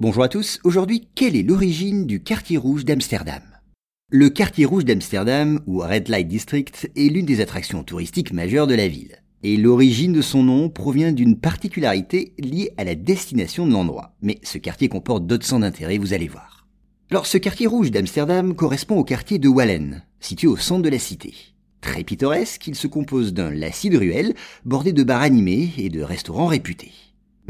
Bonjour à tous, aujourd'hui quelle est l'origine du quartier rouge d'Amsterdam? Le quartier rouge d'Amsterdam, ou Red Light District, est l'une des attractions touristiques majeures de la ville. Et l'origine de son nom provient d'une particularité liée à la destination de l'endroit. Mais ce quartier comporte d'autres centres d'intérêt, vous allez voir. Alors ce quartier rouge d'Amsterdam correspond au quartier de Wallen, situé au centre de la cité. Très pittoresque, il se compose d'un lacis de ruelles bordé de bars animés et de restaurants réputés.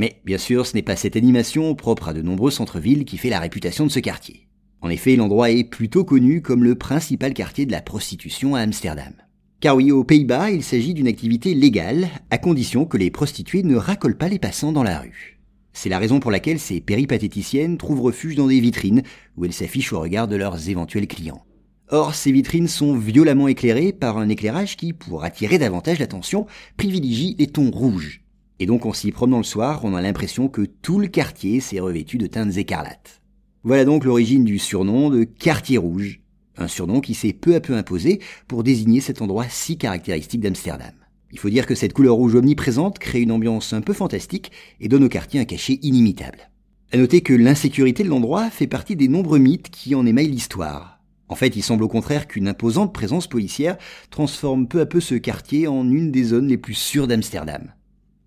Mais bien sûr, ce n'est pas cette animation propre à de nombreux centres-villes qui fait la réputation de ce quartier. En effet, l'endroit est plutôt connu comme le principal quartier de la prostitution à Amsterdam. Car oui, aux Pays-Bas, il s'agit d'une activité légale, à condition que les prostituées ne racolent pas les passants dans la rue. C'est la raison pour laquelle ces péripatéticiennes trouvent refuge dans des vitrines, où elles s'affichent au regard de leurs éventuels clients. Or, ces vitrines sont violemment éclairées par un éclairage qui, pour attirer davantage l'attention, privilégie les tons rouges, et donc en s'y promenant le soir, on a l'impression que tout le quartier s'est revêtu de teintes écarlates. Voilà donc l'origine du surnom de quartier rouge, un surnom qui s'est peu à peu imposé pour désigner cet endroit si caractéristique d'Amsterdam. Il faut dire que cette couleur rouge omniprésente crée une ambiance un peu fantastique et donne au quartier un cachet inimitable. À noter que l'insécurité de l'endroit fait partie des nombreux mythes qui en émaillent l'histoire. En fait, il semble au contraire qu'une imposante présence policière transforme peu à peu ce quartier en une des zones les plus sûres d'Amsterdam.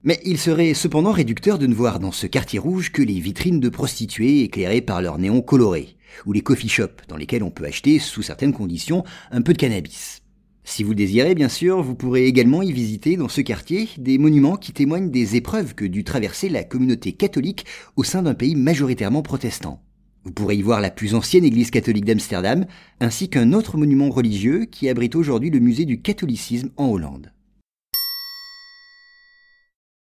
Mais il serait cependant réducteur de ne voir dans ce quartier rouge que les vitrines de prostituées éclairées par leurs néons colorés, ou les coffee shops dans lesquels on peut acheter, sous certaines conditions, un peu de cannabis. Si vous le désirez, bien sûr, vous pourrez également y visiter dans ce quartier des monuments qui témoignent des épreuves que dut traverser la communauté catholique au sein d'un pays majoritairement protestant. Vous pourrez y voir la plus ancienne église catholique d'Amsterdam, ainsi qu'un autre monument religieux qui abrite aujourd'hui le musée du catholicisme en Hollande.